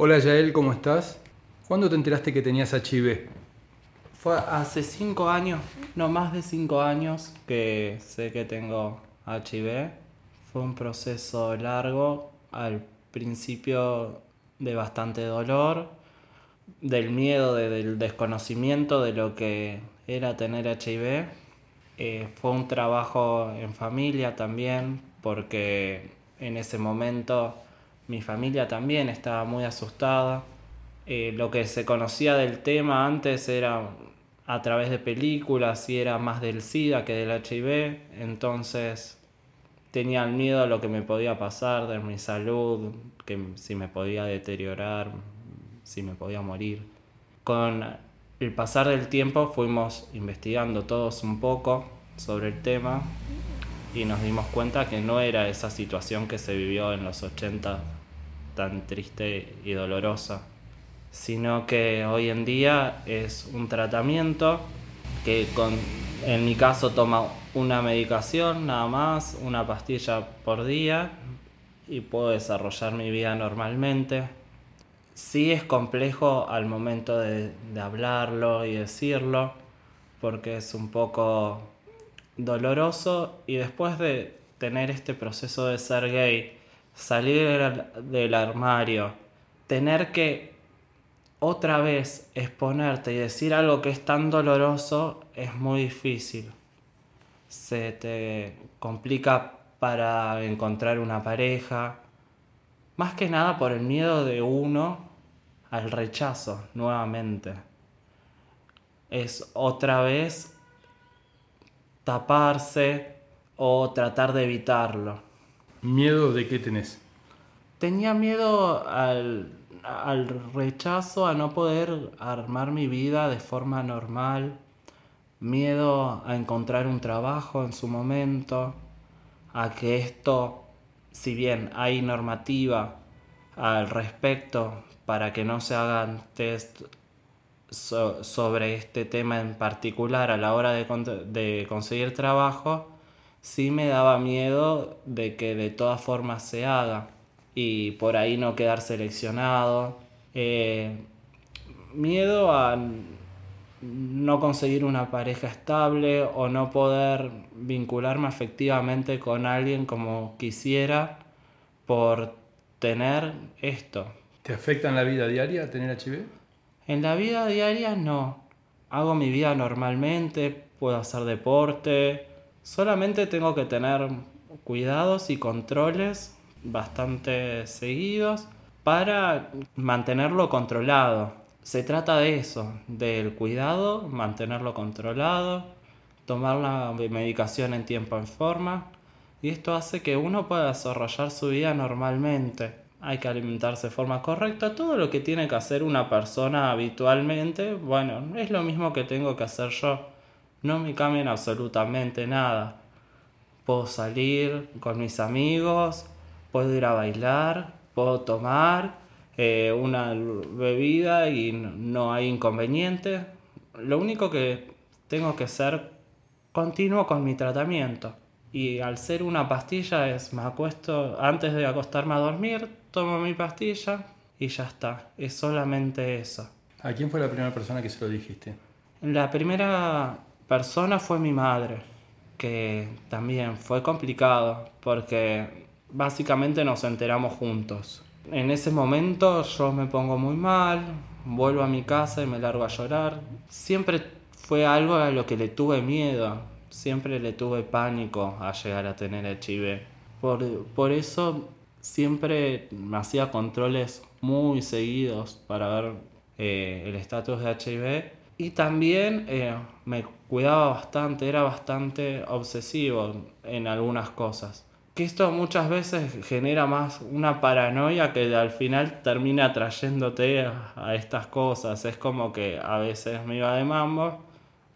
Hola Yael, ¿cómo estás? ¿Cuándo te enteraste que tenías HIV? Fue hace cinco años, no más de cinco años, que sé que tengo HIV. Fue un proceso largo, al principio de bastante dolor, del miedo, del desconocimiento de lo que era tener HIV. Eh, fue un trabajo en familia también, porque en ese momento mi familia también estaba muy asustada. Eh, lo que se conocía del tema antes era a través de películas y era más del SIDA que del HIV, entonces tenían miedo a lo que me podía pasar de mi salud, que si me podía deteriorar, si me podía morir. Con el pasar del tiempo fuimos investigando todos un poco sobre el tema y nos dimos cuenta que no era esa situación que se vivió en los 80 tan triste y dolorosa, sino que hoy en día es un tratamiento que con, en mi caso toma una medicación nada más, una pastilla por día y puedo desarrollar mi vida normalmente. Sí es complejo al momento de, de hablarlo y decirlo, porque es un poco doloroso y después de tener este proceso de ser gay, salir del armario, tener que otra vez exponerte y decir algo que es tan doloroso es muy difícil. Se te complica para encontrar una pareja, más que nada por el miedo de uno al rechazo nuevamente. Es otra vez taparse o tratar de evitarlo. ¿Miedo de qué tenés? Tenía miedo al, rechazo, a no poder armar mi vida de forma normal, miedo a encontrar un trabajo en su momento, a que esto, si bien hay normativa al respecto para que no se hagan test sobre este tema en particular a la hora de, conseguir trabajo, sí me daba miedo de que de todas formas se haga y por ahí no quedar seleccionado. Eh, miedo a no conseguir una pareja estable o no poder vincularme afectivamente con alguien como quisiera por tener esto. ¿Te afecta en la vida diaria tener HIV? En la vida diaria no. Hago mi vida normalmente, puedo hacer deporte, solamente tengo que tener cuidados y controles bastante seguidos para mantenerlo controlado. Se trata de eso, del cuidado, mantenerlo controlado, tomar la medicación en tiempo en forma y esto hace que uno pueda desarrollar su vida normalmente hay que alimentarse de forma correcta, todo lo que tiene que hacer una persona habitualmente, bueno, es lo mismo que tengo que hacer yo. No me cambian absolutamente nada. Puedo salir con mis amigos, puedo ir a bailar, puedo tomar eh, una bebida y no hay inconveniente. Lo único que tengo que ser continuo con mi tratamiento. Y al ser una pastilla es, me acuesto, antes de acostarme a dormir, tomo mi pastilla y ya está. Es solamente eso. ¿A quién fue la primera persona que se lo dijiste? La primera persona fue mi madre, que también fue complicado porque básicamente nos enteramos juntos. En ese momento yo me pongo muy mal, vuelvo a mi casa y me largo a llorar. Siempre fue algo a lo que le tuve miedo siempre le tuve pánico a llegar a tener HIV. Por, por eso siempre me hacía controles muy seguidos para ver eh, el estatus de HIV y también eh, me cuidaba bastante, era bastante obsesivo en algunas cosas. Que esto muchas veces genera más una paranoia que al final termina trayéndote a, a estas cosas. Es como que a veces me iba de mambo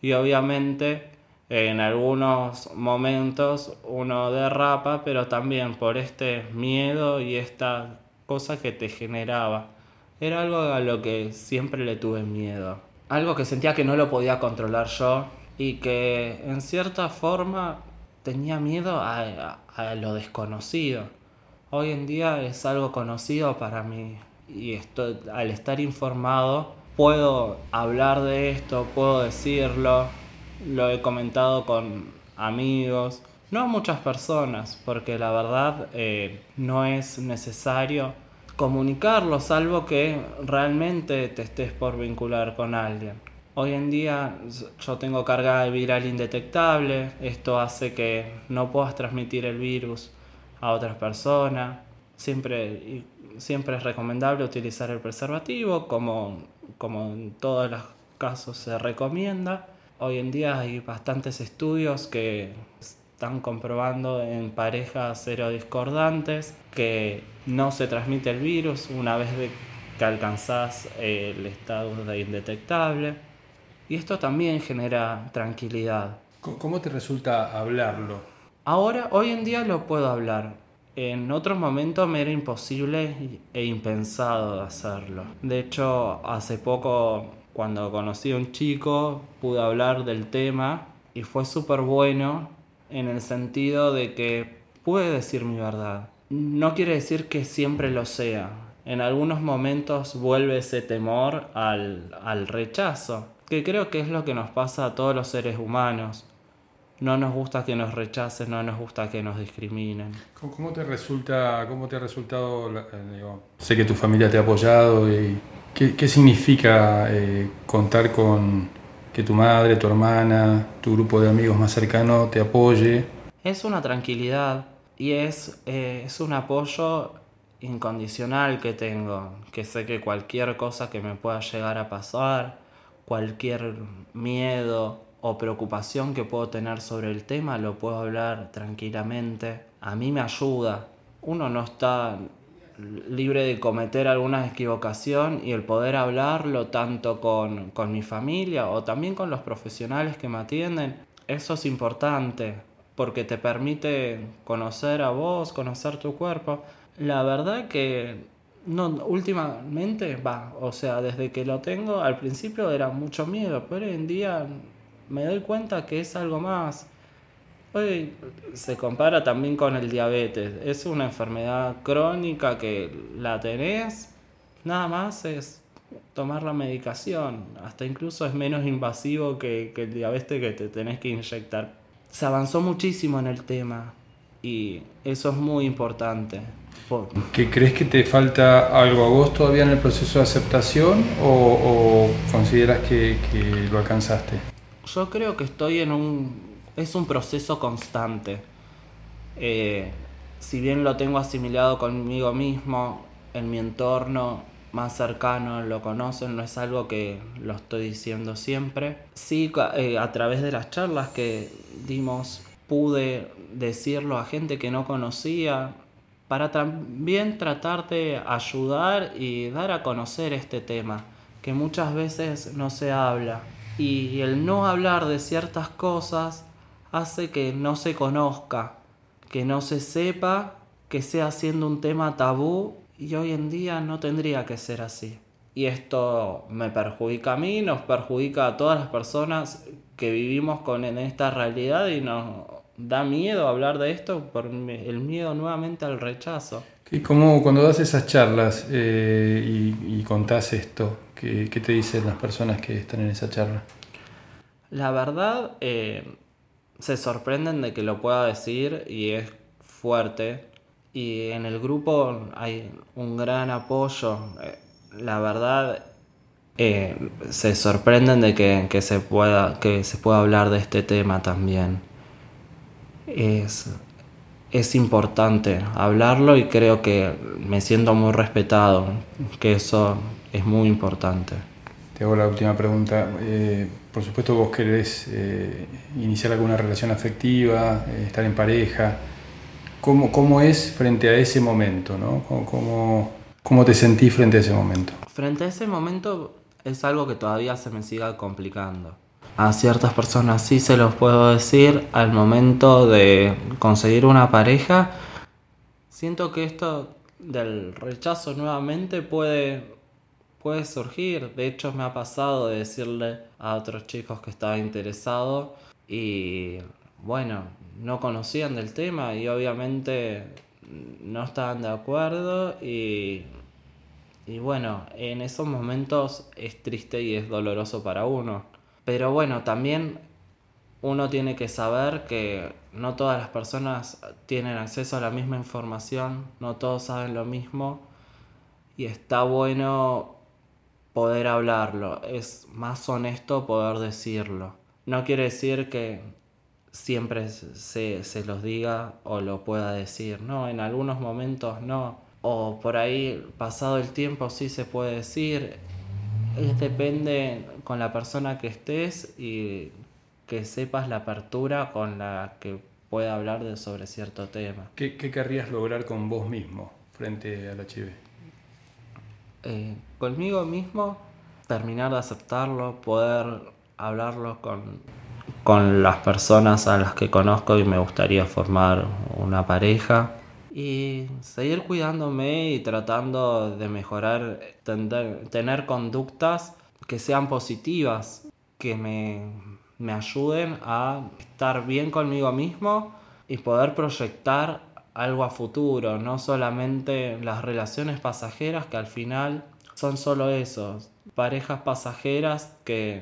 y obviamente en algunos momentos uno derrapa, pero también por este miedo y esta cosa que te generaba. Era algo a lo que siempre le tuve miedo. Algo que sentía que no lo podía controlar yo y que en cierta forma tenía miedo a, lo desconocido. Hoy en día es algo conocido para mí y al estar informado puedo hablar de esto, puedo decirlo, lo he comentado con amigos, no muchas personas, porque la verdad eh, no es necesario comunicarlo, salvo que realmente te estés por vincular con alguien. Hoy en día yo tengo carga de viral indetectable, esto hace que no puedas transmitir el virus a otras personas. Siempre, siempre es recomendable utilizar el preservativo, como, como en todos los casos se recomienda. Hoy en día hay bastantes estudios que están comprobando en parejas serodiscordantes que no se transmite el virus una vez que alcanzás el estado de indetectable. Y esto también genera tranquilidad. ¿Cómo te resulta hablarlo? Ahora, hoy en día lo puedo hablar. En otro momento me era imposible e impensado hacerlo. De hecho, hace poco, cuando conocí a un chico, pude hablar del tema y fue súper bueno en el sentido de que pude decir mi verdad. No quiere decir que siempre lo sea. En algunos momentos vuelve ese temor al, al rechazo, que creo que es lo que nos pasa a todos los seres humanos. No nos gusta que nos rechacen, no nos gusta que nos discriminen. ¿Cómo te resulta, cómo te ha resultado, eh, sé que tu familia te ha apoyado y qué, qué significa eh, contar con, que tu madre, tu hermana, tu grupo de amigos más cercano te apoye. Es una tranquilidad y es, eh, es un apoyo incondicional que tengo, que sé que cualquier cosa que me pueda llegar a pasar, cualquier miedo o preocupación que puedo tener sobre el tema, lo puedo hablar tranquilamente. A mí me ayuda. Uno no está libre de cometer alguna equivocación y el poder hablarlo tanto con, con, mi familia o también con los profesionales que me atienden, eso es importante porque te permite conocer a vos, conocer tu cuerpo. La verdad que no, últimamente va, o sea, desde que lo tengo, al principio era mucho miedo, pero hoy en día me doy cuenta que es algo más Hoy se compara también con el diabetes. Es una enfermedad crónica que la tenés, nada más es tomar la medicación. Hasta incluso es menos invasivo que, el diabetes que te tenés que inyectar. Se avanzó muchísimo en el tema y eso es muy importante. ¿Qué crees que te falta algo a vos todavía en el proceso de aceptación o, consideras que lo alcanzaste? Yo creo que estoy en un es un proceso constante. Eh, si bien lo tengo asimilado conmigo mismo, en mi entorno más cercano lo conocen, no es algo que lo estoy diciendo siempre. Sí, eh, a través de las charlas que dimos pude decirlo a gente que no conocía para también tratar de ayudar y dar a conocer este tema, que muchas veces no se habla. Y el no hablar de ciertas cosas hace que no se conozca, que no se sepa, que sea siendo un tema tabú y hoy en día no tendría que ser así. Y esto me perjudica a mí, nos perjudica a todas las personas que vivimos con en esta realidad y nos da miedo hablar de esto por el miedo nuevamente al rechazo. ¿Y cómo cuando das esas charlas eh, y, contás esto, ¿qué, te dicen las personas que están en esa charla? La verdad, eh, se sorprenden de que lo pueda decir y es fuerte. Y en el grupo hay un gran apoyo. Eh, la verdad, eh, se sorprenden de que, se pueda, que se pueda hablar de este tema también. Es, es importante hablarlo y creo que me siento muy respetado, que eso es muy importante. Te hago la última pregunta. Eh, por supuesto vos querés eh, iniciar alguna relación afectiva, eh, estar en pareja. ¿Cómo, ¿Cómo, es frente a ese momento? ¿no? ¿Cómo, ¿Cómo, te sentís frente a ese momento? Frente a ese momento es algo que todavía se me siga complicando. A ciertas personas sí se los puedo decir al momento de conseguir una pareja. Siento que esto del rechazo nuevamente puede puede surgir. De hecho, me ha pasado de decirle a otros chicos que estaba interesado y bueno, no conocían del tema y obviamente no estaban de acuerdo y Y bueno, en esos momentos es triste y es doloroso para uno. Pero bueno, también uno tiene que saber que no todas las personas tienen acceso a la misma información, no todos saben lo mismo y está bueno poder hablarlo, es más honesto poder decirlo. No quiere decir que siempre se, se los diga o lo pueda decir, no, en algunos momentos no, o por ahí pasado el tiempo sí se puede decir, depende con la persona que estés y que sepas la apertura con la que pueda hablar de, sobre cierto tema. ¿Qué, querrías lograr con vos mismo frente al HIV? Eh, conmigo mismo, terminar de aceptarlo, poder hablarlo con, con las personas a las que conozco y me gustaría formar una pareja. Y seguir cuidándome y tratando de mejorar, tener conductas que sean positivas, que me, me ayuden a estar bien conmigo mismo y poder proyectar algo a futuro, no solamente las relaciones pasajeras que al final son solo eso, parejas pasajeras que,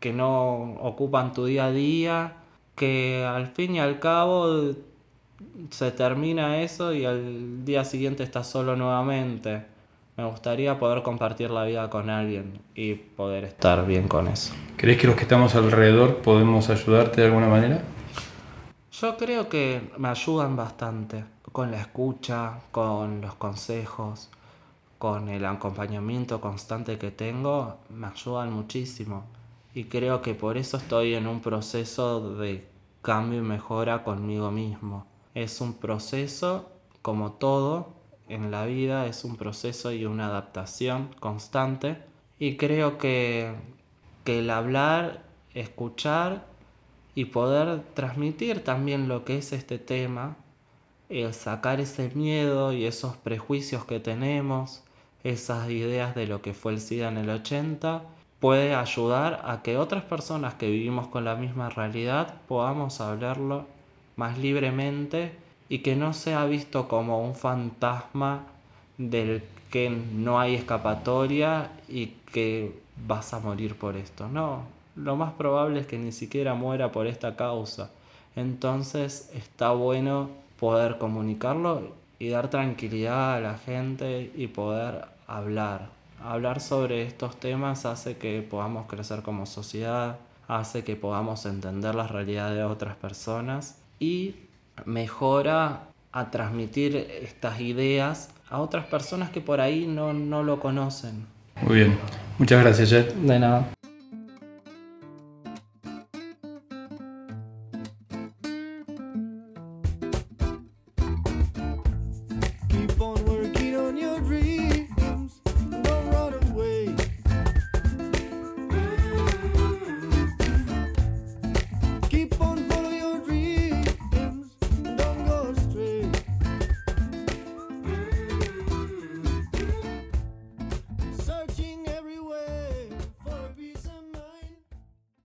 que no ocupan tu día a día, que al fin y al cabo se termina eso y al día siguiente estás solo nuevamente. Me gustaría poder compartir la vida con alguien y poder estar bien con eso. ¿Crees que los que estamos alrededor podemos ayudarte de alguna manera? Yo creo que me ayudan bastante con la escucha, con los consejos, con el acompañamiento constante que tengo, me ayudan muchísimo. Y creo que por eso estoy en un proceso de cambio y mejora conmigo mismo. Es un proceso, como todo, en la vida es un proceso y una adaptación constante y creo que, que el hablar, escuchar y poder transmitir también lo que es este tema, el sacar ese miedo y esos prejuicios que tenemos, esas ideas de lo que fue el SIDA en el 80, puede ayudar a que otras personas que vivimos con la misma realidad podamos hablarlo más libremente y que no sea visto como un fantasma del que no hay escapatoria y que vas a morir por esto. No, lo más probable es que ni siquiera muera por esta causa. Entonces está bueno poder comunicarlo y dar tranquilidad a la gente y poder hablar. Hablar sobre estos temas hace que podamos crecer como sociedad, hace que podamos entender la realidad de otras personas y mejora a transmitir estas ideas a otras personas que por ahí no, no lo conocen. Muy bien, muchas gracias Jet. De nada.